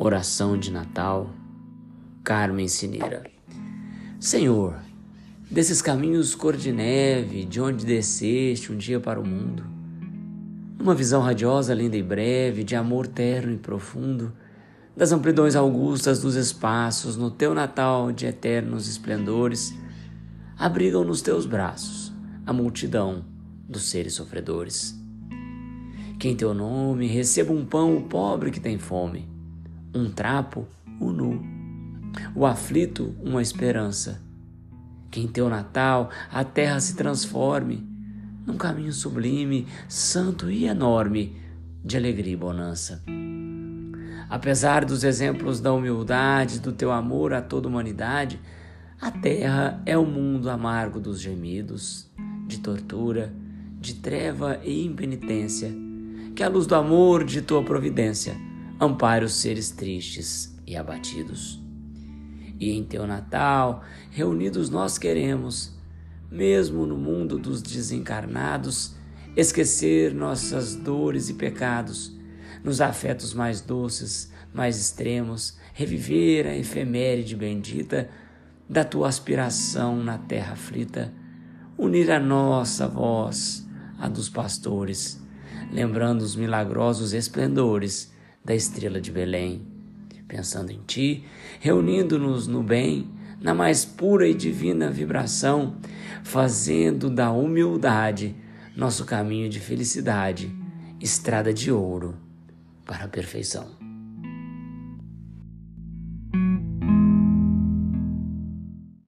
Oração de Natal, Carmen Cineira. Senhor, desses caminhos cor de neve, de onde desceste um dia para o mundo, uma visão radiosa, linda e breve, de amor terno e profundo, das amplidões augustas dos espaços, no teu Natal de eternos esplendores, abrigam nos teus braços a multidão dos seres sofredores. Que em teu nome receba um pão o pobre que tem fome um trapo, o nu, o aflito, uma esperança. Que em teu Natal a terra se transforme num caminho sublime, santo e enorme de alegria e bonança. Apesar dos exemplos da humildade, do teu amor a toda a humanidade, a terra é o mundo amargo dos gemidos, de tortura, de treva e impenitência. Que a luz do amor de tua providência ampare os seres tristes e abatidos. E em teu Natal, reunidos nós queremos, mesmo no mundo dos desencarnados, esquecer nossas dores e pecados, nos afetos mais doces, mais extremos, reviver a efeméride bendita da tua aspiração na terra aflita, unir a nossa voz à dos pastores, lembrando os milagrosos esplendores da estrela de Belém, pensando em Ti, reunindo-nos no bem, na mais pura e divina vibração, fazendo da humildade nosso caminho de felicidade, estrada de ouro para a perfeição.